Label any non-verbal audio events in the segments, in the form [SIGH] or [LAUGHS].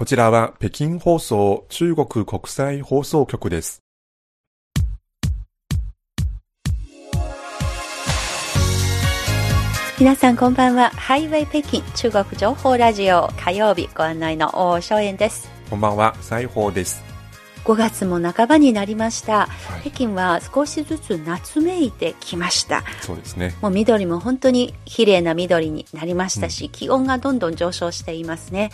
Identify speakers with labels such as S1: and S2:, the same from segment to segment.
S1: こちらは北京放送中国国際放送局です。
S2: 皆さんこんばんは。ハイウェイ北京中国情報ラジオ火曜日ご案内の大正円です。
S1: こんばんは、西宝です。
S2: 5月も半ばになりました。
S1: はい
S2: 北京は少しずつ夏めいてきました。
S1: そうですね。
S2: もう緑も本当に綺麗な緑になりましたし、気温がどんどん上昇していますね。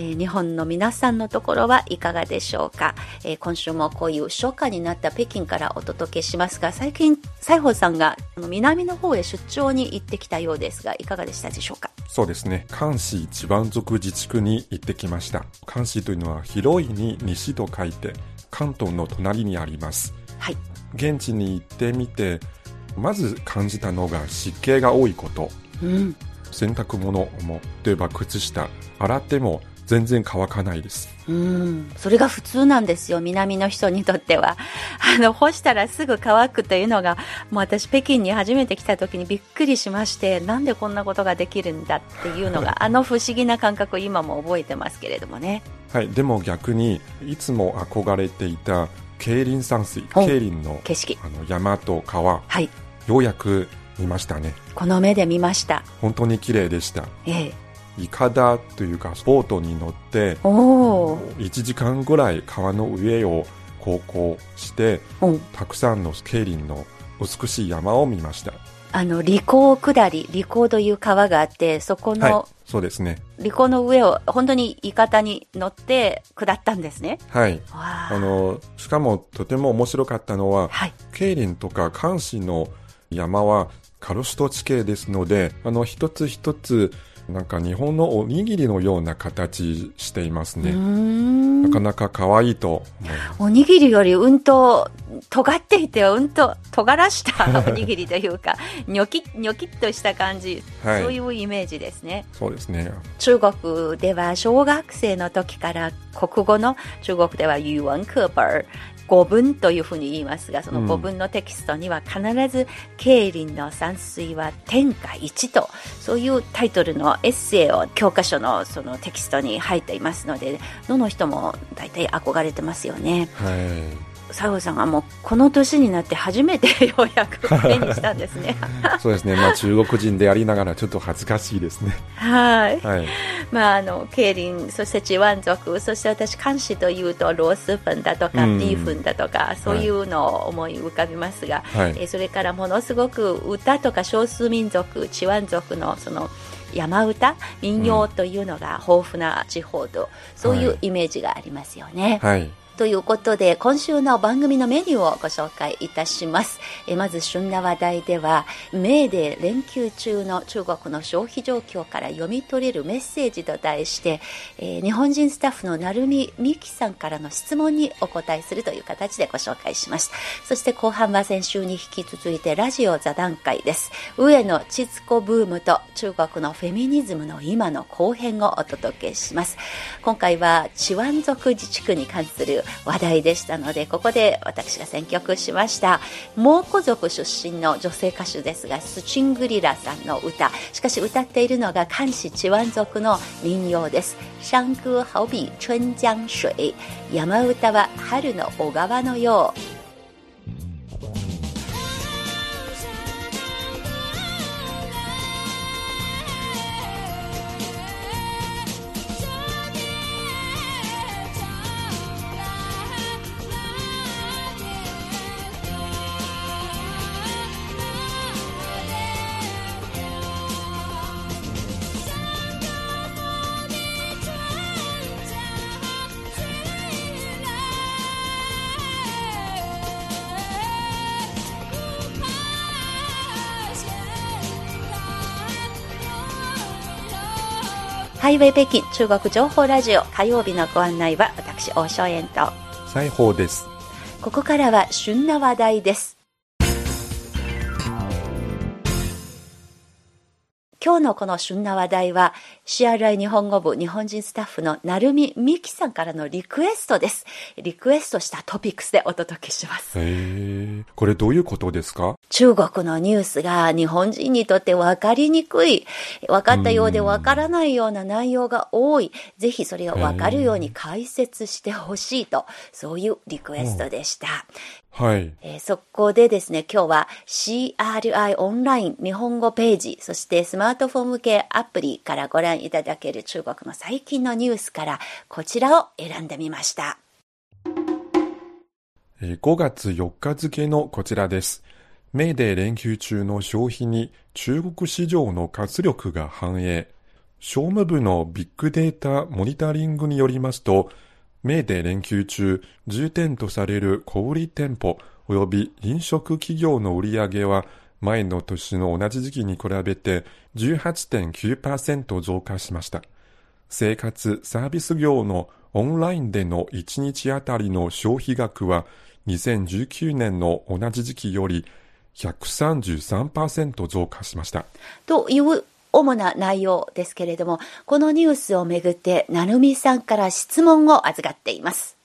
S2: えー日本の皆さんのところはいかがでしょうか、えー今週もこういう初夏になった北京からお届けしますが最近西宝さんが南の方へ出張に行ってきたようですがいかがでしたでしょうか？
S1: そうですね。関西地盤族自治区に行ってきました。関西というのは広いに西と書いて、関東の隣にあります。
S2: はい
S1: 現地に行ってみて、まず感じたのが湿気が多いこと。
S2: うん
S1: 洗濯物も、例えば靴下、洗っても全然乾かないです。
S2: うん、それが普通なんですよ、南の人にとっては。[LAUGHS] あの、干したらすぐ乾くというのが、もう私北京に初めて来た時にびっくりしまして、なんでこんなことができるんだっていうのが、あの不思議な感覚を今も覚えてますけれどもね。
S1: はい。でも逆に、いつも憧れていた競輪山水、競輪の
S2: 景色。
S1: あの山と川、
S2: はい。
S1: ようやく見ましたね。
S2: この目で見ました。
S1: 本当に綺麗でした。
S2: ええ。
S1: イカダというか、ボートに乗って、
S2: おー。
S1: 1時間ぐらい川の上を航行して、
S2: うん。
S1: たくさんの競輪の美しい山を見ました。
S2: あの、利口下り、利口という川があって、そこ
S1: はい
S2: の、。
S1: そうですね。
S2: 利口の上を本当にイカダに乗って下ったんですね。
S1: はい。あの、しかもとても面白かったのは、
S2: はい。
S1: 競輪とか関西の山はカルスト地形ですので、あの、一つ一つ、なんか日本のおにぎりのような形していますね。
S2: ん
S1: なかなか可愛いと。
S2: おにぎりよりうんと尖っていてうんと尖らした [LAUGHS] おにぎりというかニョキッニョキッとした感じ、
S1: はい
S2: そういうイメージですね
S1: そうですね。
S2: 中国では小学生の時から国語の中国では語文課本語文というふうに言いますがその語文のテキストには必ず「競輪の山水は天下一」とそういうタイトルのエッセイを教科書のそのテキストに入っていますのでどの人も大体憧れてますよね。
S1: はい。
S2: 佐藤さんはもうこの年になって初めてようやく目にしたんですね。[LAUGHS]
S1: そうですね。まあ中国人でありながらちょっと恥ずかしいですね。
S2: はい。
S1: はい。
S2: まあ、あの、競輪、そしてチワン族、そして私、監視というと、ロース粉だとか、
S1: うん
S2: ビーフンだとか、そういうのを思い浮かびますが、
S1: はい
S2: えーそれからものすごく歌とか少数民族、チワン族のその、山歌民謡というのが豊富な地方と、そういうイメージがありますよね。
S1: はい。
S2: ということで、今週の番組のメニューをご紹介いたします。えまず、旬な話題では、メーデー連休中の中国の消費状況から読み取れるメッセージと題して、えー日本人スタッフの成海美希さんからの質問にお答えするという形でご紹介します。そして後半は先週に引き続いてラジオ座談会です。上野千鶴子ブームと中国のフェミニズムの今の後編をお届けします。今回はチワン族自治区に関する話題でしたので、ここで私が選曲しました。蒙古族出身の女性歌手ですが、スチングリラさんの歌。しかし歌っているのが漢詩チワン族の民謡です。山歌好比春江水。山歌は春の小川のよう。ハイウェイ北京中国情報ラジオ火曜日のご案内は私大正円と
S1: 西宝です。
S2: ここからは旬な話題です今日のこの旬な話題は CRI 日本語部日本人スタッフの成海美希さんからのリクエストです。リクエストしたトピックスでお届けします。
S1: へえ。これどういうことですか？
S2: 中国のニュースが日本人にとって分かりにくい、分かったようで分からないような内容が多い、ぜひそれが分かるように解説してほしいと、そういうリクエストでした。
S1: はい。
S2: えー、そこでですね、今日は CRI オンライン日本語ページ、そしてスマートフォン向けアプリからご覧いただける中国の最近のニュースからこちらを選んでみました。
S1: 5月4日付のこちらです。メーデー連休中の消費に中国市場の活力が反映。商務部のビッグデータモニタリングによりますと、メーデー連休中、重点とされる小売店舗及び飲食企業の売上は前の年の同じ時期に比べて18.9%増加しました。生活サービス業のオンラインでの1日あたりの消費額は2019年の同じ時期より133%増加しました。
S2: という主な内容ですけれども、このニュースをめぐって、なるみさんから質問を預かっています。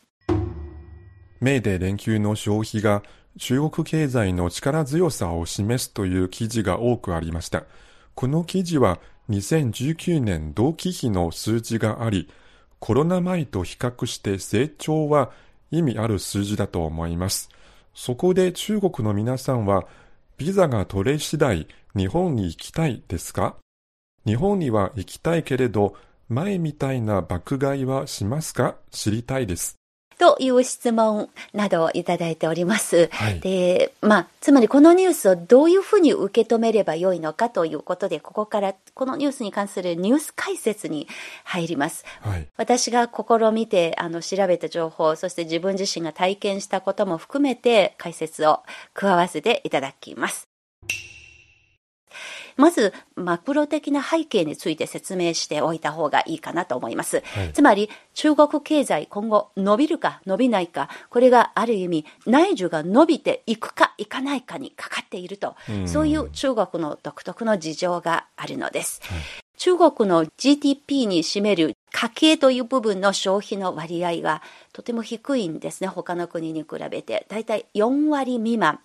S1: メーデー連休の消費が中国経済の力強さを示すという記事が多くありました。この記事は2019年同期比の数字があり、コロナ前と比較して成長は意味ある数字だと思います。そこで中国の皆さんは、ビザが取れ次第日本に行きたいですか？日本には行きたいけれど、前みたいな爆買いはしますか？知りたいです。
S2: という質問などをいただいております。はい、で、まあ、つまりこのニュースをどういうふうに受け止めればよいのかということで、ここからこのニュースに関するニュース解説に入ります。はい、私が試みてあの調べた情報、そして自分自身が体験したことも含めて解説を加わせていただきます。まず、マクロ的な背景について説明しておいた方がいいかなと思います。はい、つまり、中国経済今後伸びるか伸びないか、これがある意味、内需が伸びていくかいかないかにかかっていると、うそういう中国の独特の事情があるのです。はい中国の GDP に占める家計という部分の消費の割合がとても低いんですね。他の国に比べて。だいたい4割未満。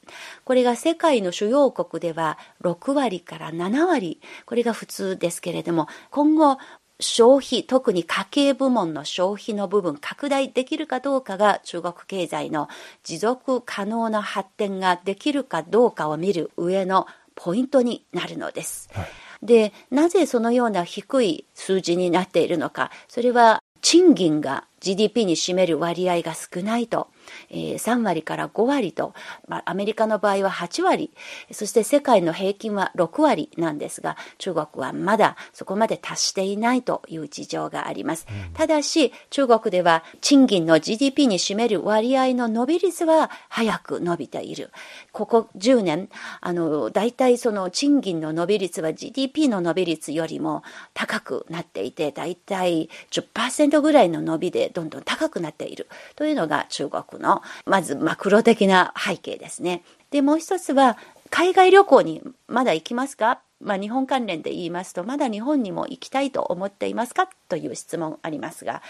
S2: これが世界の主要国では6割から7割。これが普通ですけれども、今後消費、特に家計部門の消費の部分、拡大できるかどうかが中国経済の持続可能な発展ができるかどうかを見る上のポイントになるのです。はいで、なぜそのような低い数字になっているのか、それは賃金が GDP に占める割合が少ないと、えー、3割から5割と、まあ、アメリカの場合は8割、そして世界の平均は6割なんですが、中国はまだそこまで達していないという事情があります。うん、ただし、中国では賃金の GDP に占める割合の伸び率は早く伸びている。ここ10年、あの、大体その賃金の伸び率は GDP の伸び率よりも高くなっていて、大体10%ぐらいの伸びでどんどん高くなっているというのが中国のまずマクロ的な背景ですね。で、もう一つは海外旅行にまだ行きますか？まあ、日本関連で言いますと、まだ日本にも行きたいと思っていますか？という質問ありますが、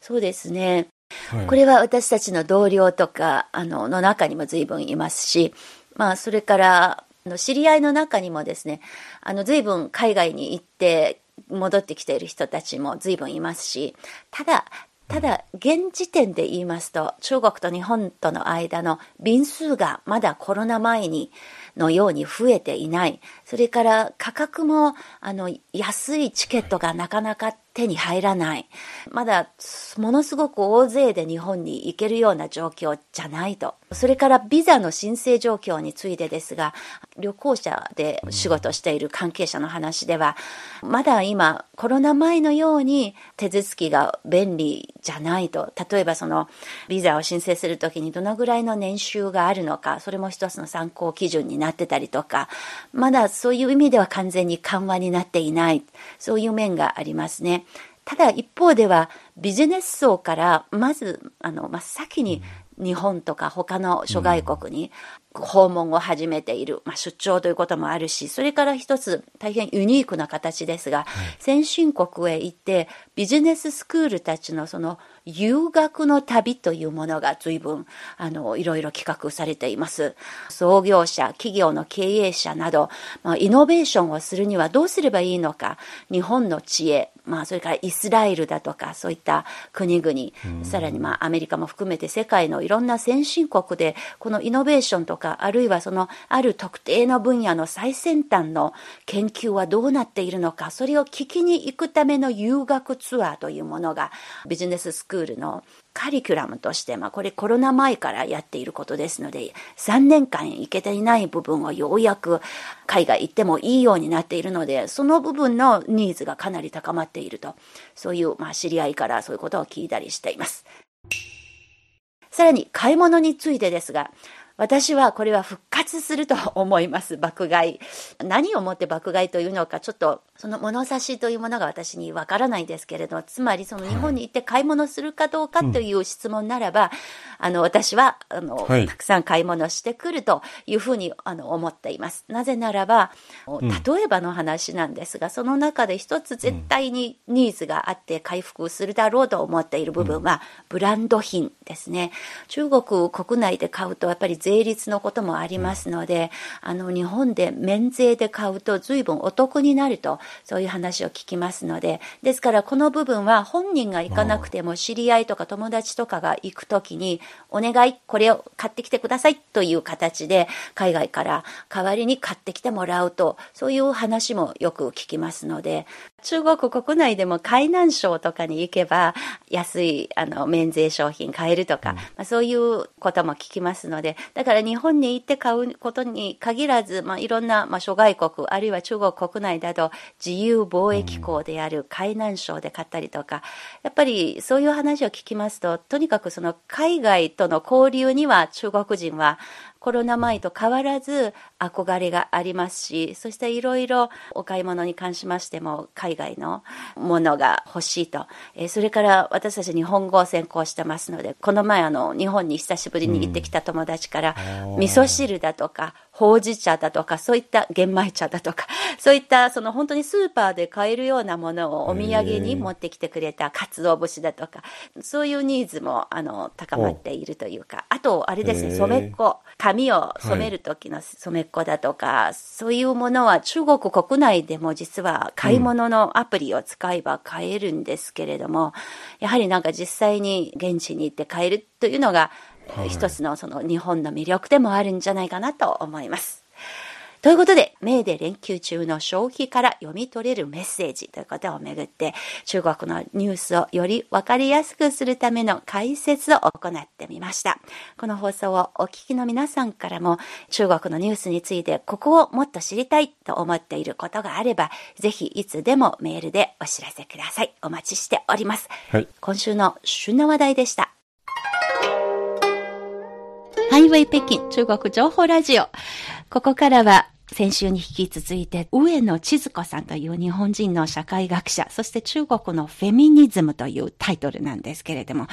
S2: そうですね。はい、これは私たちの同僚とか、あの、の中にも随分いますし、まあ、それから、あの、知り合いの中にもですね、あの、随分海外に行って戻ってきている人たちも随分いますし、ただ、ただ、現時点で言いますと、中国と日本との間の便数がまだコロナ前にのように増えていない。それから価格も、あの、安いチケットがなかなか手に入らない。まだ、ものすごく大勢で日本に行けるような状況じゃないと。それからビザの申請状況についてですが、旅行者で仕事している関係者の話では、まだ今、コロナ前のように手続きが便利じゃないと。例えばその、ビザを申請するときにどのぐらいの年収があるのか、それも一つの参考基準になってたりとか、まだそういう意味では完全に緩和になっていない。そういう面がありますね。ただ一方ではビジネス層からまずあの真っ先に日本とか他の諸外国に訪問を始めている、まあ、出張ということもあるし、それから一つ大変ユニークな形ですが、先進国へ行ってビジネススクールたちのその留学の旅というものが随分、あの、いろいろ企画されています。創業者、企業の経営者など、まあ、イノベーションをするにはどうすればいいのか、日本の知恵、まあ、それからイスラエルだとか、そういった国々、さらにまあ、アメリカも含めて世界のいろんな先進国で、このイノベーションとか、あるいはその、ある特定の分野の最先端の研究はどうなっているのか、それを聞きに行くための留学ツアーというものが、ビジネススクールのカリキュラムとして、まあ、これコロナ前からやっていることですので、3年間行けていない部分をようやく海外行ってもいいようになっているので、その部分のニーズがかなり高まっていると、そういう、まあ、知り合いからそういうことを聞いたりしています。さらに、買い物についてですが、私はこれは復活すると思います、爆買い。何をもって爆買いというのか、ちょっとその物差しというものが私にわからないですけれど、つまりその日本に行って買い物するかどうかという質問ならば、はいうん、あの、私は、あの、はい、たくさん買い物してくるというふうに、あの、思っています。なぜならば、例えばの話なんですが、その中で一つ絶対にニーズがあって回復するだろうと思っている部分は、ブランド品ですね。中国国内で買うと、やっぱり税率のこともありますので、あの、日本で免税で買うと随分お得になるとそういう話を聞きますので、ですからこの部分は本人が行かなくても知り合いとか友達とかが行くときに、お願い、これを買ってきてくださいという形で海外から代わりに買ってきてもらうと、そういう話もよく聞きますので、中国国内でも海南省とかに行けば安いあの免税商品買えるとか、まあ、そういうことも聞きますので、だから日本に行って買買うことに限らず、まあ、いろんな、まあ、諸外国、あるいは中国国内など自由貿易港である海南省で買ったりとか、やっぱりそういう話を聞きますと、とにかくその海外との交流には中国人はコロナ前と変わらず憧れがありますし、そしていろいろお買い物に関しましても海外のものが欲しいと。えー、それから私たち日本語を専攻してますので、この前あの日本に久しぶりに行ってきた友達から、うん、味噌汁だとかほうじ茶だとか、そういった玄米茶だとか、[LAUGHS] そういったその本当にスーパーで買えるようなものをお土産に持ってきてくれた鰹節だとか、そういうニーズもあの高まっているというか、あとあれですね、染めっ子、髪を染める時の染めっ子だとか、はい、そういうものは中国国内でも実は買い物のアプリを使えば買えるんですけれども、うん、やはりなんか実際に現地に行って買えるというのがはい、一つのその日本の魅力でもあるんじゃないかなと思います。ということで、メーデー連休中の消費から読み取れるメッセージということをめぐって、中国のニュースをよりわかりやすくするための解説を行ってみました。この放送をお聞きの皆さんからも、中国のニュースについてここをもっと知りたいと思っていることがあれば、ぜひいつでもメールでお知らせください。お待ちしております。はい、今週の旬な話題でした。イウェイ北京中国情報ラジオ。ここからは先週に引き続いて、上野千鶴子さんという日本人の社会学者、そして中国のフェミニズムというタイトルなんですけれども、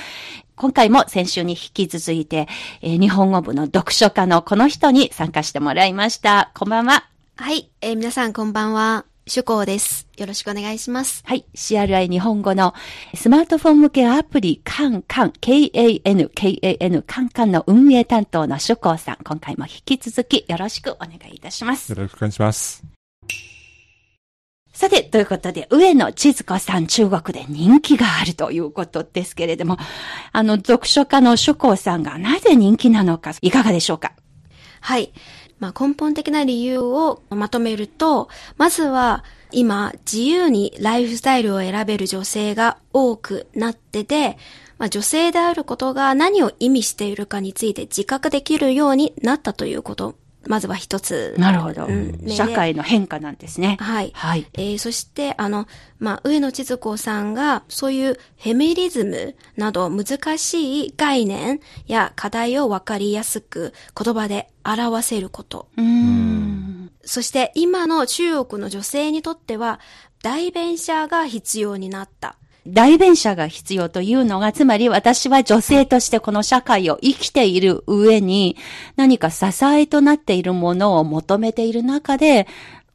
S2: 今回も先週に引き続いて、えー、日本語部の読書家のこの人に参加してもらいました。こんばんは。
S3: はい、えー、皆さんこんばんは。主講です。よろしくお願いします。
S2: はい。CRI 日本語のスマートフォン向けアプリカンカン、K-A-N、K-A-N、カンカンの運営担当の主講さん、今回も引き続きよろしくお願いいたします。
S1: よろしくお願いします。
S2: さて、ということで、上野千鶴子さん、中国で人気があるということですけれども、あの、読書家の主講さんがなぜ人気なのか、いかがでしょうか？
S3: はい。まあ、根本的な理由をまとめると、まずは今自由にライフスタイルを選べる女性が多くなってて、まあ、女性であることが何を意味しているかについて自覚できるようになったということ。まずは一つ。
S2: なるほど、うん、社会の変化なんですね。
S3: はい。はい。えー、そして、あの、まあ、上野千鶴子さんが、そういうフェミリズムなど難しい概念や課題をわかりやすく言葉で表せること。うん。そして、今の中国の女性にとっては、代弁者が必要になった。
S2: 代弁者が必要というのが、つまり私は女性としてこの社会を生きている上に、何か支えとなっているものを求めている中で、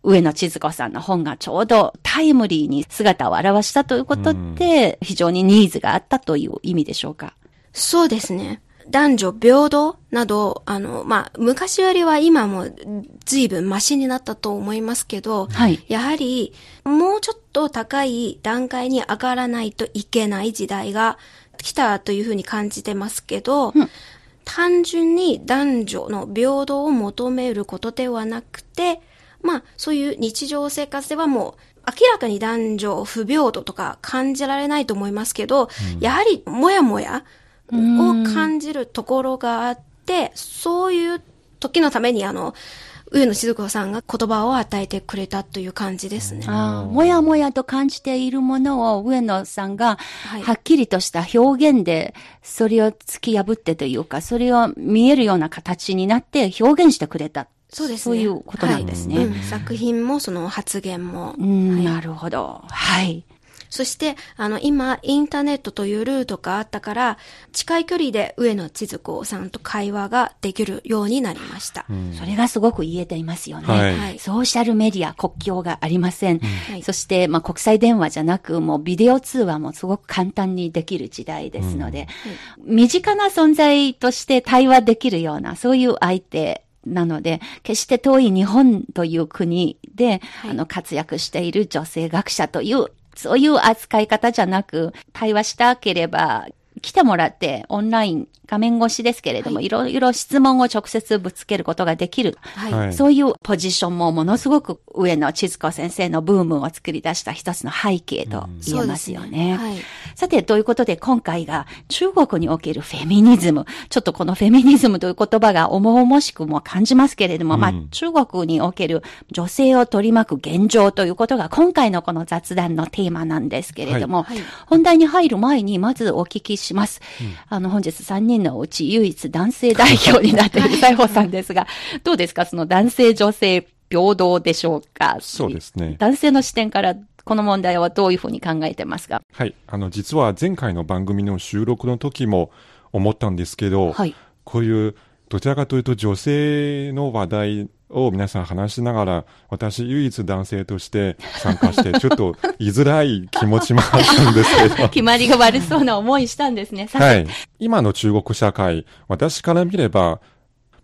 S2: 上野千鶴子さんの本がちょうどタイムリーに姿を現したということって、非常にニーズがあったという意味でしょうか？
S3: そうですね。男女平等など、あの、まあ、昔よりは今も随分マシになったと思いますけど、
S2: はい。
S3: やはりもうちょっと高い段階に上がらないといけない時代が来たというふうに感じてますけど、
S2: うん。
S3: 単純に男女の平等を求めることではなくて、まあ、そういう日常生活ではもう、明らかに男女不平等とか感じられないと思いますけど、やはりもやもやを感じるところがあって、そういう時のためにあの、上野千鶴子さんが言葉を与えてくれたという感じですね。
S2: ああ、もやもやと感じているものを上野さんが、
S3: は
S2: っきりとした表現で、それを突き破ってというか、それを見えるような形になって表現してくれた。
S3: そうですね。
S2: そういうことなんですね。
S3: はいうん作品もその発言も。
S2: うん、
S3: はい
S2: なるほど。はい。
S3: そして、あの、今、インターネットというルートがあったから、近い距離で上野千鶴子さんと会話ができるようになりました。
S2: それがすごく言えていますよね。
S1: はい。
S3: はい。
S2: ソーシャルメディア、国境がありません。
S3: はい。
S2: そして、まあ、国際電話じゃなく、もうビデオ通話もすごく簡単にできる時代ですので、身近な存在として対話できるような、そういう相手なので、決して遠い日本という国で、
S3: はい。
S2: あの、活躍している女性学者という、そういう扱い方じゃなく、対話したければ、来てもらって、オンライン、画面越しですけれども、、
S3: はい
S2: ろいろ質問を直接ぶつけることができる。
S3: はい。
S1: はい
S2: そういうポジションもものすごく上野千鶴子先生のブームを作り出した一つの背景と言えますよ
S3: そう
S2: ね。
S3: ですはい。
S2: さて、ということで今回が中国におけるフェミニズム。ちょっとこのフェミニズムという言葉が重々しくも感じますけれども、まあ
S1: うん
S2: 中国における女性を取り巻く現状ということが今回のこの雑談のテーマなんですけれども、
S3: はいはい
S2: 本題に入る前にまずお聞きします。あの本日3人のうち唯一男性代表になっている西郷さんですが、[LAUGHS] どうですか？その男性女性平等でしょうか？
S1: そうですね。
S2: 男性の視点からこの問題はどういうふうに考えてますか？
S1: はい。あの、実は前回の番組の収録の時も思ったんですけど、
S2: はい。
S1: こういう、どちらかというと女性の話題を皆さん話しながら、私唯一男性として参加して、ちょっと言いづらい気持ちもあったんですけど、[LAUGHS]
S2: 決まりが悪そうな思いしたんですね。
S1: はい。今の中国社会、私から見れば、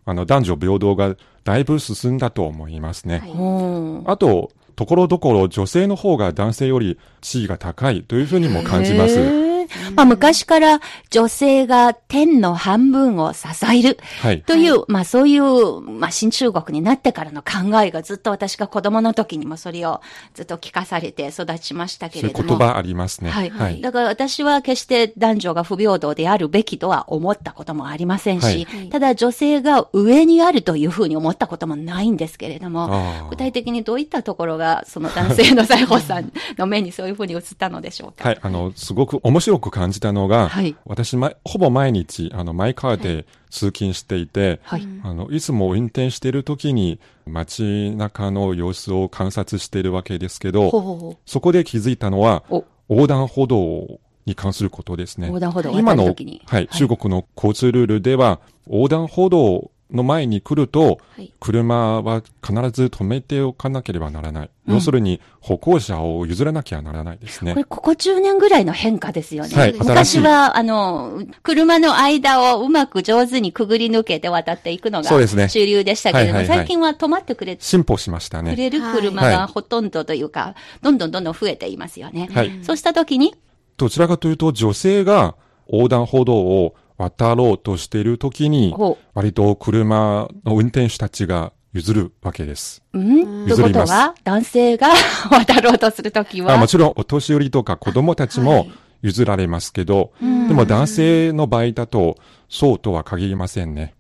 S1: あの、男女平等がだいぶ進んだと思いますね。
S3: はい
S2: うん
S1: あと、ところどころ女性の方が男性より地位が高いというふうにも感じます。
S2: まあ昔から女性が天の半分を支える
S1: はい。
S2: という、まあそういう、まあ新中国になってからの考えがずっと私が子供の時にもそれをずっと聞かされて育ちましたけれども。
S1: う言葉ありますね。
S2: はい。
S1: はい。
S2: だから私は決して男女が不平等であるべきとは思ったこともありませんし、
S1: はい
S3: はい
S2: ただ女性が上にあるというふうに思ったこともないんですけれども、具体的にどういったところがその男性の西郷さんの目にそういうふうに映ったのでしょうか？
S1: はい。あの、すごく面白く感じたのが、
S2: はい
S1: 私、ま、ほぼ毎日、あの、マイカーで通勤していて、
S2: はい。
S1: あの、いつも運転している時に街中の様子を観察しているわけですけど、
S2: ほうほうほ
S1: そこで気づいたのは、横断歩道に関することですね。
S2: 横断歩道を
S1: 今の。はい、中国の交通ルールでは、横断歩道の前に来ると、
S3: はい
S1: 車は必ず止めておかなければならない。要するに、歩行者を譲らなきゃならないですね
S2: こ。れ、ここ10年ぐらいの変化ですよね。
S1: はい
S2: 昔は、あの、車の間をうまく上手にくぐり抜けて渡っていくのが主流でしたけれども、
S1: はいはいはい
S2: 最近は止まってくれ
S1: 進歩しましたね。
S2: くれる車
S1: はい
S2: がほとんどというか、どんどんどんどん増えていますよね。
S1: はい。
S2: そうしたときに、
S1: どちらかというと、女性が横断歩道を渡ろうとしているときに、
S2: ほ
S1: 割と車の運転手たちが譲るわけです。
S2: う、ん？という
S1: 譲ります
S2: ことは、男性が [LAUGHS] 渡ろうとするときは、
S1: あもちろん、お年寄りとか子供たち
S3: は
S1: も
S3: い
S1: 譲られますけど、
S2: ん
S1: でも男性の場合だと、そうとは限りませんね。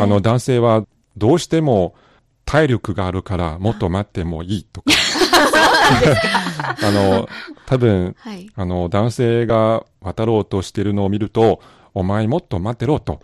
S1: あの、男性はどうしても体力があるからもっと待ってもいいとか。[LAUGHS] あの、多分、
S3: はい。
S1: あの、男性が渡ろうとしているのを見ると、お前もっと待ってろと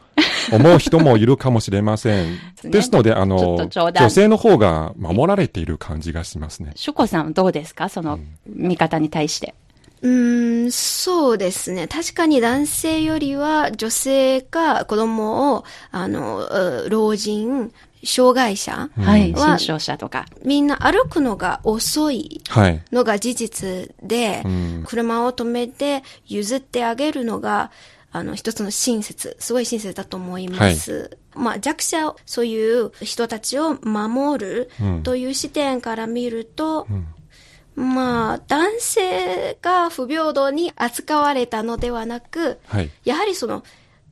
S1: 思う人もいるかもしれません。[LAUGHS]
S2: ね
S1: ですので、あの女性の方が守られている感じがしますね。
S2: シュコさんどうですか？その見方に対して。
S3: うーん、そうですね。確かに男性よりは女性が子供を、あの、う老人、障害者
S2: はい。
S3: は
S2: 新傷者とか。
S3: みんな歩くのが遅い
S1: はい。
S3: のが事実で、
S1: うん
S3: 車を止めて譲ってあげるのが、あの、一つの親切、すごい親切だと思います。まあ、弱者、そういう人たちを守る
S1: うん
S3: という視点から見ると、まあ、男性が不平等に扱われたのではなく、
S1: はい。
S3: やはりその、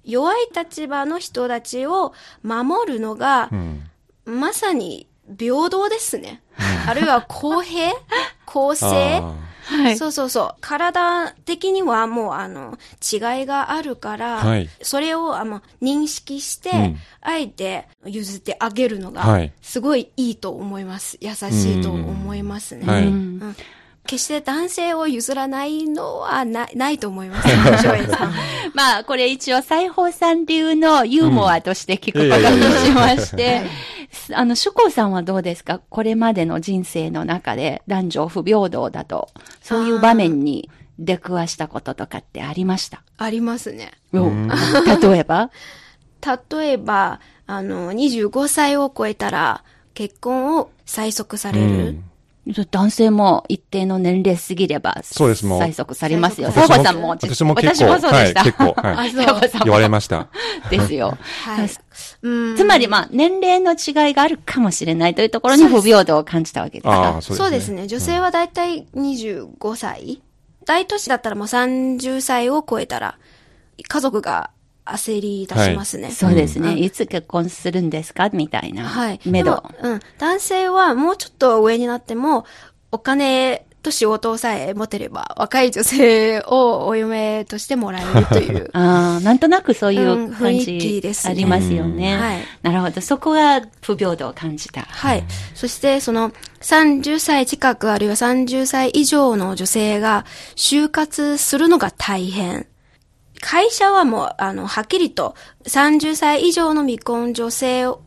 S3: 弱い立場の人たちを守るのが
S1: う、ん。
S3: まさに平等ですね。あるいは公平？公正？
S1: あ
S2: はい。
S3: そうそうそう。体的にはもうあの、違いがあるから、
S1: はい
S3: それをあの認識して、
S1: うん
S3: あえて譲ってあげるのが
S1: はい、
S3: すごいいいと思います。優しいと思いますね。
S1: はい
S3: うん決して男性を譲らないのはなないと思います。[LAUGHS]
S2: まあ、これ一応、裁縫さん流のユーモアとして聞くことにしまして、あの、主公さんはどうですか？これまでの人生の中で男女不平等だと、そういう場面に出くわしたこととかってありました？
S3: ありますね。
S2: うん例えば？
S3: 例えば、あの、25歳を超えたら、結婚を催促さ
S1: う
S3: れる。
S1: ん。
S2: 男性も一定の年齢過ぎれば、
S1: そうですもう
S2: 催促されますよ。サボさんも、
S1: 私も結構
S2: 私もそうでした。
S1: はい結構はい [LAUGHS]
S3: あ、そう。
S2: サボさんも
S1: 言われました。[LAUGHS]
S2: ですよ。
S3: はい。うん
S2: つまり、まあ、年齢の違いがあるかもしれないというところに不平等を感じたわけです
S1: あ
S2: か
S1: あ、。そう
S3: そう
S1: で
S3: すね。女性はだいたい25歳、大都市だったらもう30歳を超えたら、家族が焦り出しますね。
S2: そうですね。
S3: うん
S2: いつ結婚するんですか？みたいな。
S3: はい。
S2: めど
S3: でも。うん。男性はもうちょっと上になっても、お金と仕事さえ持てれば、若い女性をお嫁としてもらえるという。[LAUGHS]
S2: ああ、なんとなくそういう
S3: うん
S2: 感
S3: 雰囲気
S2: じ
S3: ですね
S2: ありますよね。
S3: うんはい
S2: なるほど。そこが不平等を感じた。
S3: はい。そして、その、30歳近くあるいは30歳以上の女性が就活するのが大変。会社はもう、あの、はっきりと30歳以上の未婚女性を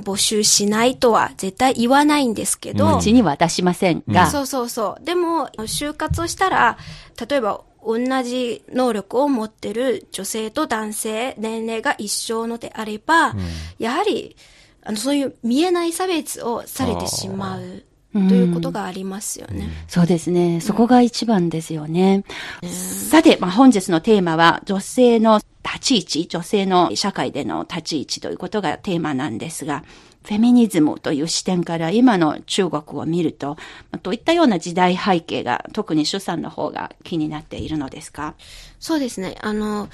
S3: 募集しないとは絶対言わないんですけど、
S2: うちには出しませんが、
S3: そうそうそう。でも、就活をしたら、例えば、同じ能力を持ってる女性と男性、年齢が一緒のであれば、やはり、あの、そういう見えない差別をされてしまうということがありますよね。
S2: そうですね。そこが一番ですよね。さて、まあ、本日のテーマは、女性の立ち位置、女性の社会での立ち位置ということがテーマなんですが、フェミニズムという視点から今の中国を見ると、まあどういったような時代背景が特に主さんの方が気になっているのですか？
S3: そうですね。あの、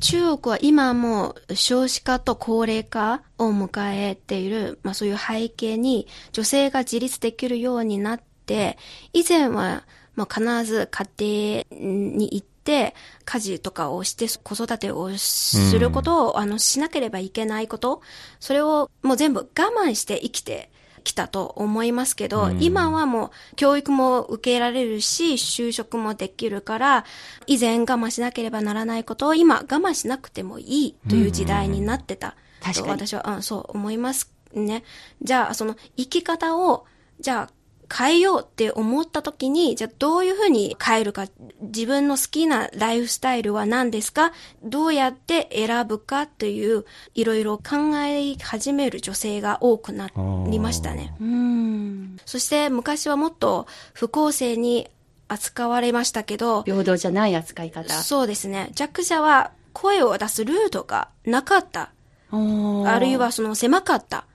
S3: 中国は今もう少子化と高齢化を迎えている、まあそういう背景に女性が自立できるようになって、以前はもう必ず家庭に行って家事とかをして子育てをすることを、あのしなければいけないこと、それをもう全部我慢して生きてきたと思いますけど、今はもう教育も受けられるし、就職もできるから、以前我慢しなければならないことを今我慢しなくてもいいという時代になってたと
S2: 確かに。
S3: 私は、うん、そう思いますね。じゃあ、その生き方を、じゃあ、変えようって思った時に、じゃあどういうふうに変えるか、自分の好きなライフスタイルは何ですか？どうやって選ぶかという、いろいろ考え始める女性が多くなりましたね。
S2: うん。
S3: そして昔はもっと不公正に扱われましたけど、
S2: 平等じゃない扱い方。
S3: そうですね。弱者は声を出すルートがなかった。あるいはその狭かった。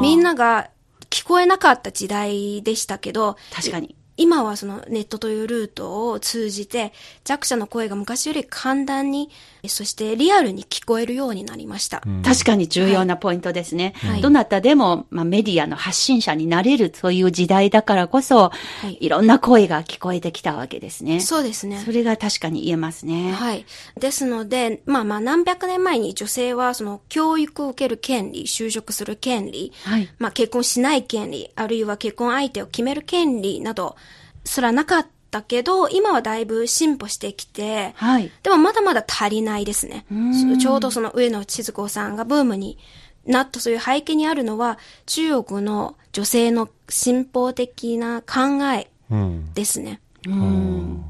S3: みんなが聞こえなかった時代でしたけど、
S2: 確かに。
S3: 今はそのネットというルートを通じて弱者の声が昔より簡単に、そしてリアルに聞こえるようになりました。
S2: 確かに重要なポイントですね。
S3: はい
S2: どなたでも、まあ、メディアの発信者になれるそういう時代だからこそ、
S3: はい
S2: い、ろんな声が聞こえてきたわけですね。
S3: そうですね。
S2: それが確かに言えますね。
S3: はい。ですので、まあまあ何百年前に女性はその教育を受ける権利、就職する権利、
S2: はい
S3: まあ結婚しない権利、あるいは結婚相手を決める権利などすらなかったけど、今はだいぶ進歩してきて、
S2: はい。
S3: でもまだまだ足りないですね
S2: ん。
S3: ちょうどその上野千鶴子さんがブームになったそういう背景にあるのは、中国の女性の進歩的な考え
S1: うん。
S3: ですね。
S2: うん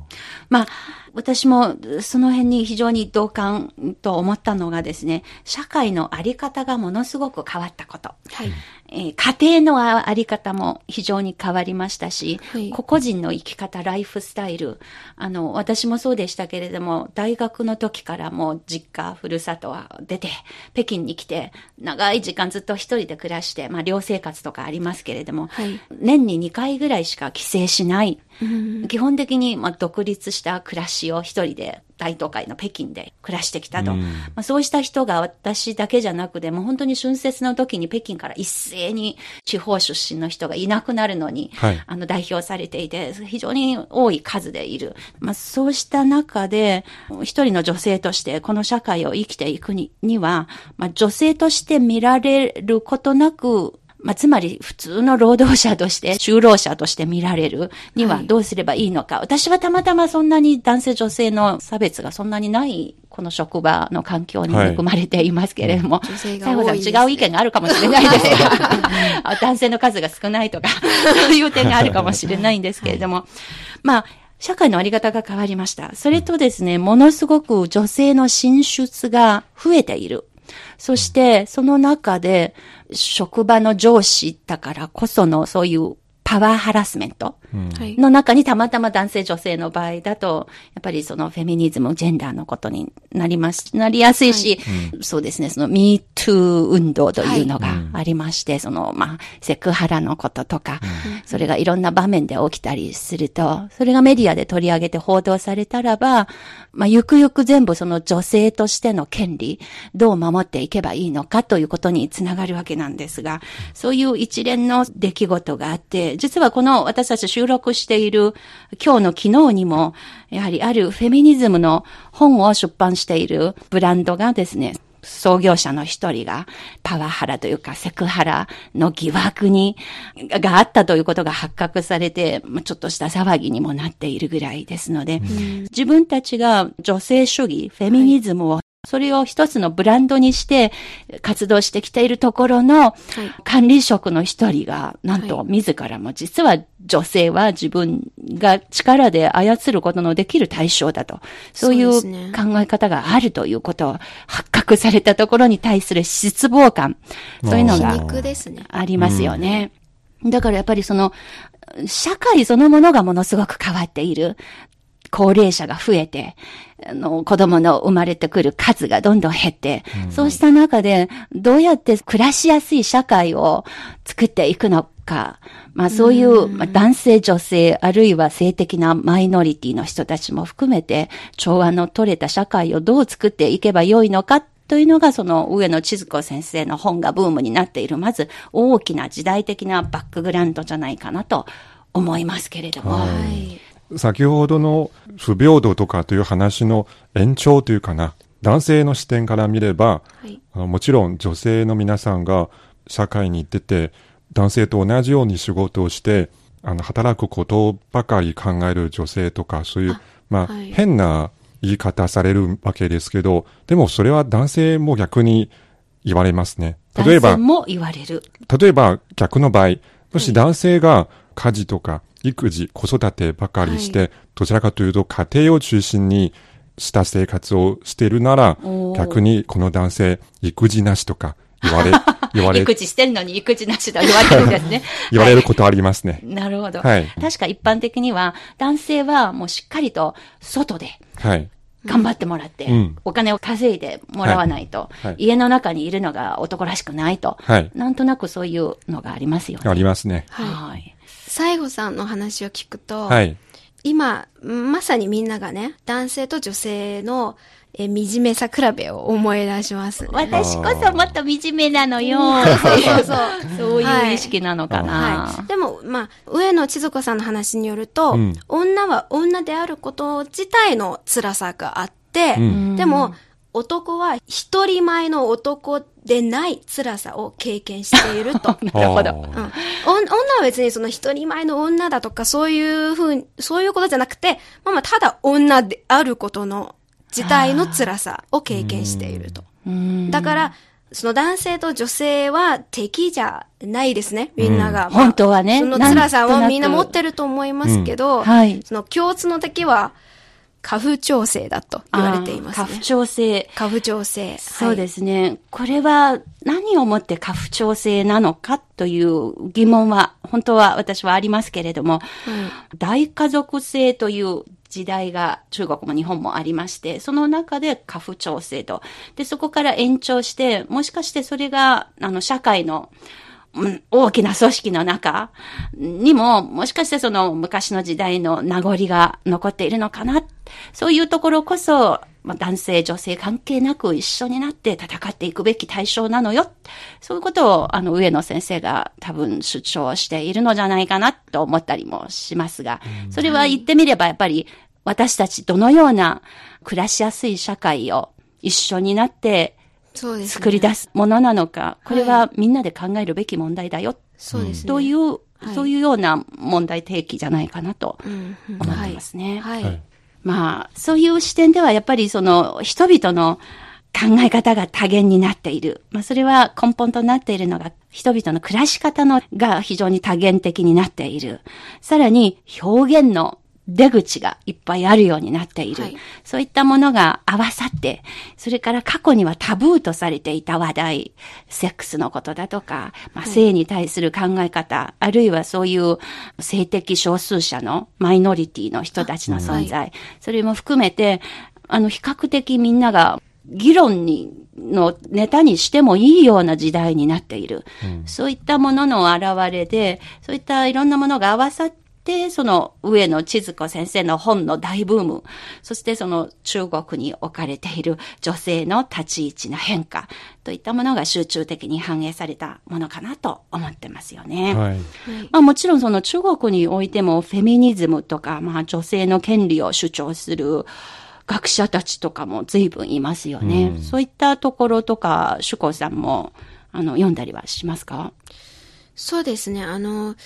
S2: まあ、私もその辺に非常に同感と思ったのがですね、社会のあり方がものすごく変わったこと。
S3: はい。
S2: えー家庭のあり方も非常に変わりましたし、
S3: はい。
S2: 個々人の生き方、ライフスタイル、あの、私もそうでしたけれども、大学の時からもう実家、ふるさとは出て、北京に来て、長い時間ずっと一人で暮らして、まあ、寮生活とかありますけれども、
S3: はい。
S2: 年に2回ぐらいしか帰省しない。
S3: うん。
S2: 基本的に、まあ、独立した暮らしを一人で大都会の北京で暮らしてきたと。
S1: うん
S2: まあ、そうした人が私だけじゃなくて、もう本当に春節の時に北京から一斉に地方出身の人がいなくなるのに、
S1: はい
S2: あの代表されていて、非常に多い数でいる。まあ、そうした中で、一人の女性としてこの社会を生きていくにには、まあ、女性として見られることなく、まあ、つまり普通の労働者として、[LAUGHS] 就労者として見られるには
S3: はい。
S2: どうすればいいのか。私はたまたまそんなに男性女性の差別がそんなにない、この職場の環境に恵まれていますけれども、
S3: 女性が
S2: 最後さ違う意見があるかもしれないですが、あ [LAUGHS] 男性の数が少ないとか、そういう点があるかもしれないんですけれども、まあ、社会のあり方が変わりました。それとですね、ものすごく女性の進出が増えている。そして、その中で、職場の上司だからこそのそういうパワーハラスメント。の中にたまたま男性女性の場合だと、やっぱりそのフェミニズム、ジェンダーのことになります、なりやすいし、そうですね、その MeToo 運動というのがありまして、その、まあ、セクハラのこととか、それがいろんな場面で起きたりすると、それがメディアで取り上げて報道されたらば、まあ、ゆくゆく全部その女性としての権利、どう守っていけばいいのかということにつながるわけなんですが、そういう一連の出来事があって、実はこの私たち収録している今日の昨日にも、やはりあるフェミニズムの本を出版しているブランドがですね、創業者の一人がパワハラというかセクハラの疑惑に、があったということが発覚されて、まあちょっとした騒ぎにもなっているぐらいですので、自分たちが女性主義、フェミニズムを、それを一つのブランドにして活動してきているところの管理職の一人が、なんと自らも実は女性は自分が力で操ることのできる対象だと。そういう考え方があるということを発覚されたところに対する失望感。そういうの
S3: 皮
S2: が。ありますよね。だからやっぱりその、社会そのものがものすごく変わっている。高齢者が増えて、あの、子供の生まれてくる数がどんどん減って、そうした中で、どうやって暮らしやすい社会を作っていくのか、まあそういう、まあ、男性、女性、あるいは性的なマイノリティの人たちも含めて、調和の取れた社会をどう作っていけばよいのかというのが、その上野千鶴子先生の本がブームになっている、まず大きな時代的なバックグラウンドじゃないかなと思いますけれども。
S1: はい
S3: はい。
S1: 先ほどの不平等とかという話の延長というかな、男性の視点から見れば、
S3: はい。
S1: もちろん女性の皆さんが社会に出て、男性と同じように仕事をして、あの、働くことばかり考える女性とか、そういう、まあ、
S3: はい
S1: 変な言い方されるわけですけど、でもそれは男性も逆に言われますね。例えば
S2: も言われる。
S1: 例えば逆の場合、もし男性が家事とか育児、子育てばかりして、
S3: は
S1: どちらかというと家庭を中心にした生活をしているなら逆にこの男性、育児なしとか言われ、[LAUGHS] 言われ、
S2: 育児してるのに育児なしと言われるんですね。[LAUGHS]
S1: 言われることありますね。
S2: なるほど。
S1: はい
S2: 確か一般的には、男性はもうしっかりと外で
S1: はい。
S2: 頑張ってもらって、
S1: うん
S2: お金を稼いでもらわないと、
S1: はいはい
S2: 家の中にいるのが男らしくないと、
S1: はい
S2: なんとなくそういうのがありますよね。
S1: ありますね。
S3: はい。
S2: はい。
S3: 西郷さんの話を聞くと、
S1: はい。
S3: 今、まさにみんながね、男性と女性のえ惨めさ比べを思い出しますね。
S2: 私こそもっと惨めなのよ。
S3: そうそうそう。[LAUGHS]
S2: そういう意識なのかな。
S3: はい。でも、まあ、上野千鶴子さんの話によると、
S1: うん
S3: 女は女であること自体の辛さがあって、
S1: うん
S3: でも、男は一人前の男でない辛さを経験していると。[LAUGHS]
S2: なるほど。
S3: うん、お女は別にその一人前の女だとかそういうふうに、そういうことじゃなくて、まあまあただ女であることの自体の辛さを経験していると。
S2: うん
S3: だから、その男性と女性は敵じゃないですね、みんなが。
S2: うん本当はね
S3: その辛さ
S2: となく
S3: はみんな持ってると思いますけど、
S2: はい。
S3: その共通の敵は、花粉調整だと言われていますね
S2: あー花粉。調整。
S3: 花粉調整。。
S2: そうですすね。これは何をもって花粉調整なのかという疑問は、本当は私はありますけれども、大家族制という時代が中国も日本もありまして、その中で花粉調整と。で、そこから延長して、もしかしてそれが、あの、社会の、うん大きな組織の中にも、もしかしてその昔の時代の名残が残っているのかな。そういうところこそ、まあ、男性、女性関係なく一緒になって戦っていくべき対象なのよ。そういうことを、あの、上野先生が多分主張しているのじゃないかなと思ったりもしますが、それは言ってみればやっぱり私たちどのような暮らしやすい社会を一緒になって。作り出すものなのか、これはみんなで考えるべき問題だよ。
S3: そうですね。
S2: という、
S3: はい
S2: そういうような問題提起じゃないかなと思ってますね。
S3: はい。
S1: はい
S2: まあ、そういう視点ではやっぱりその人々の考え方が多元になっている。まあ、それは根本となっているのが人々の暮らし方のが非常に多元的になっている。さらに表現の出口がいっぱいあるようになっている。
S3: はい
S2: そういったものが合わさって、それから過去にはタブーとされていた話題、セックスのことだとか、まあ、性に対する考え方、あるいはそういう性的少数者のマイノリティの人たちの存在、それも含めて、あの、比較的みんなが議論に、のネタにしてもいいような時代になっている。そういったものの現れで、そういったいろんなものが合わさって、その上野千鶴子先生の本の大ブーム、そしてその中国に置かれている女性の立ち位置の変化といったものが集中的に反映されたものかなと思ってますよね。
S1: はい。
S2: まあもちろんその中国においてもフェミニズムとか、まあ女性の権利を主張する学者たちとかも随分いますよね。そういったところとか、主子さんも、あの、読んだりはしますか？
S3: そうですね。あの、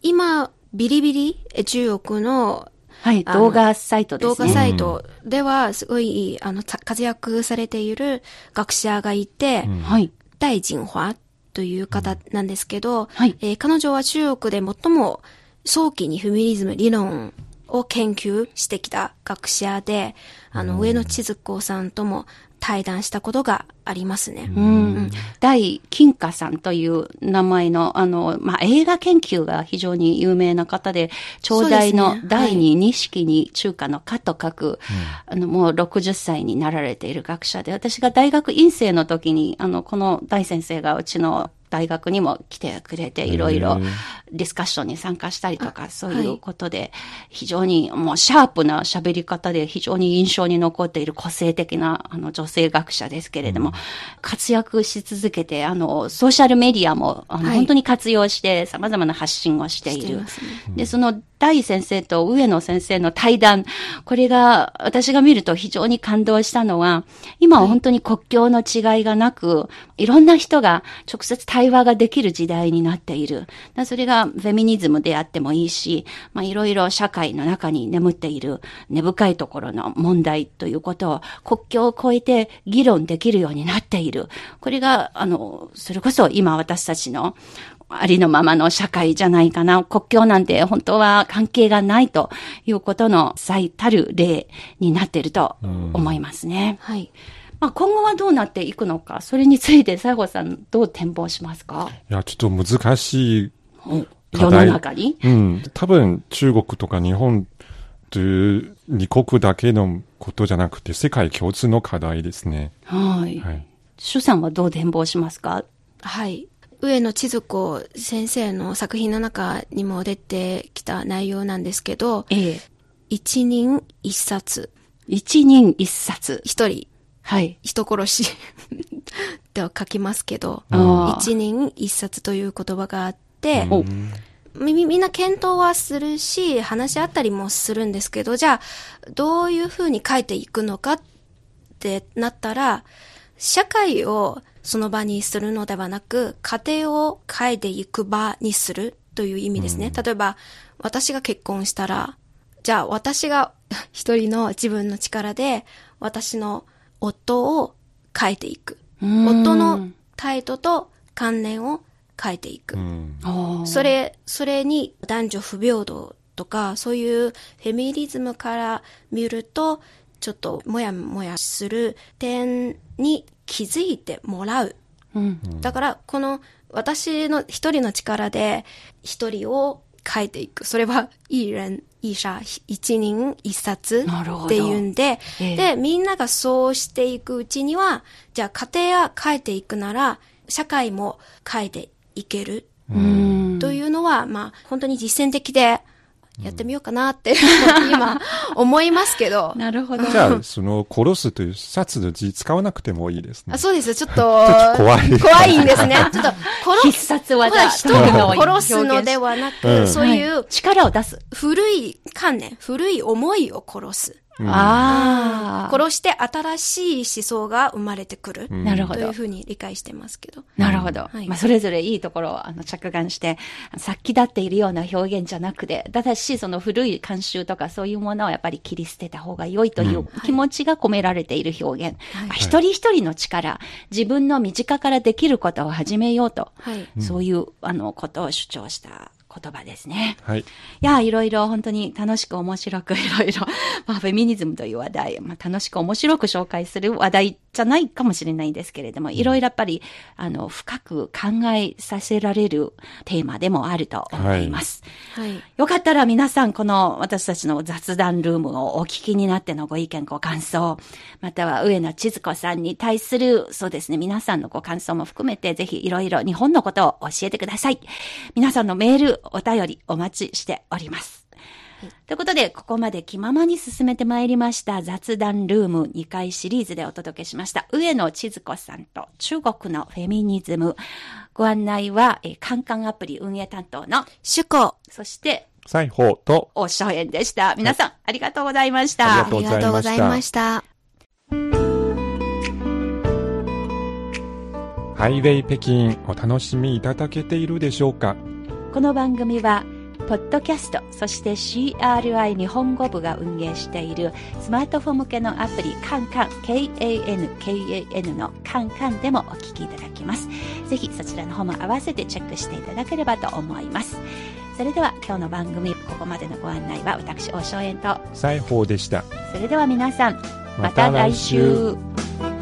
S3: 今、ビリビリ、え中国の
S2: はい、動画サイトですね。
S3: 動画サイト。では、すごい、あの、た活躍されている学者がいて、
S2: はい。
S3: 大 jin 華という方なんですけど、
S2: はい。
S3: えー彼女は中国で最も早期にフェミニズム理論を研究してきた学者で、あの、上野千鶴子さんとも対談したことがありますね。
S2: うん。大金華さんという名前の、あの、まあ、映画研究が非常に有名な方で、長大の第二錦に中華の華と書く、あの、もう60歳になられている学者で、私が大学院生の時に、あの、この大先生がうちの大学にも来てくれて、いろいろディスカッションに参加したりとか、そういうことで、非常にもうシャープな喋り方で非常に印象に残っている個性的なあの女性学者ですけれども、活躍し続けて、あの、ソーシャルメディアも、あの、
S3: はい。
S2: 本当に活用して様々な発信をしている。で、その大先生と上野先生の対談、これが私が見ると非常に感動したのは、今は本当に国境の違いがなく、いろんな人が直接対話ができる時代になっている。それがフェミニズムであってもいいし、まあいろいろ社会の中に眠っている根深いところの問題ということを国境を越えて議論できるようになっている。これが、あの、それこそ今私たちのありのままの社会じゃないかな。国境なんて本当は関係がないということの最たる例になっていると思いますね。
S3: はい。
S2: まあ、今後はどうなっていくのか、それについて西郷さんどう展望しますか？
S1: いや、ちょっと難しい
S2: 世の中に？
S1: うん。多分、中国とか日本という二国だけのことじゃなくて、世界共通の課題ですね。
S2: はい。
S1: はい。
S2: 主さんはどう展望しますか？
S3: はい。上野千鶴子先生の作品の中にも出てきた内容なんですけど、
S2: ええ。
S3: 一人一冊、
S2: 一人一冊。
S3: 一人
S2: はい。
S3: 人殺し。[LAUGHS] では書きますけど、一人一冊という言葉があって、
S2: お。
S3: みみみんな検討はするし、話し合ったりもするんですけど、じゃあ、どういうふうに書いていくのかってなったら、社会をその場にするのではなく、家庭を変えていく場にするという意味ですね。例えば、私が結婚したら、じゃあ私が一人の自分の力で、私の夫を変えていく。
S2: うん
S3: 夫の態度と観念を変えていく。それ、それに男女不平等とか、そういうフェミニズムから見ると、ちょっともやもやする点に気づいてもらう。
S2: うん。
S3: だから、この私の一人の力で一人を変えていく。それは、一人、一社、一人一冊っていうんで、
S2: ええ
S3: で、みんながそうしていくうちには、じゃあ家庭が変えていくなら、社会も変えていける。
S2: うん。
S3: というのは、まあ、本当に実践的でやってみようかなって、[LAUGHS] 今、思いますけど。
S2: なるほど。
S1: じゃあ、その、殺すというシャツの字使わなくてもいいですね。
S3: あそうです。ちょっと、[LAUGHS]
S1: 怖い
S3: 怖いんですね。[LAUGHS] ちょっと、殺
S2: 必殺技。
S3: 人を殺すのではなく、
S1: うん
S3: そういう
S2: 力を出す。
S3: 古い観念、古い思いを殺す。
S1: うん
S2: ああ。
S3: 殺して新しい思想が生まれてくる。
S1: うん
S2: なるほど。
S3: というふうに理解してますけど。
S2: なるほど。
S3: はい
S2: まあ、それぞれいいところをあの着眼して、先立っているような表現じゃなくて、ただし、その古い慣習とかそういうものをやっぱり切り捨てた方が良いという気持ちが込められている表現。
S3: はい
S2: まあ一人一人の力、自分の身近からできることを始めようと、
S3: はい。
S2: そういう、あの、ことを主張した言葉ですね。
S1: はい。
S2: いや、いろいろ本当に楽しく面白く、いろいろ、まあ、フェミニズムという話題、まあ、楽しく面白く紹介する話題じゃないかもしれないんですけれども、いろいろやっぱり、あの、深く考えさせられるテーマでもあると思います。
S3: はい。
S2: よかったら皆さん、この私たちの雑談ルームをお聞きになってのご意見、ご感想、または上野千鶴子さんに対する、そうですね、皆さんのご感想も含めて、ぜひいろいろ日本のことを教えてください。皆さんのメール、お便りお待ちしております。ということで、ここまで気ままに進めてまいりました雑談ルーム2回シリーズでお届けしました。上野千鶴子さんと中国のフェミニズム。ご案内は、えーカンカンアプリ運営担当の、
S3: 主語。
S2: そして、
S1: 裁縫と、
S2: お初演でした。皆さん、ありがとうございました
S1: ありが。とう
S3: ありがとうございました。
S1: ハイウェイ北京お楽しみいただけているでしょうか？
S2: この番組は、ポッドキャスト、そして CRI 日本語部が運営しているスマートフォン向けのアプリカンカン、K-A-N-K-A-N のカンカンでもお聞きいただけます。ぜひそちらの方も合わせてチェックしていただければと思います。それでは今日の番組、ここまでのご案内は私、大正円と、
S1: 裁縫でした。
S2: それでは皆さん、ま
S1: また来週
S2: 週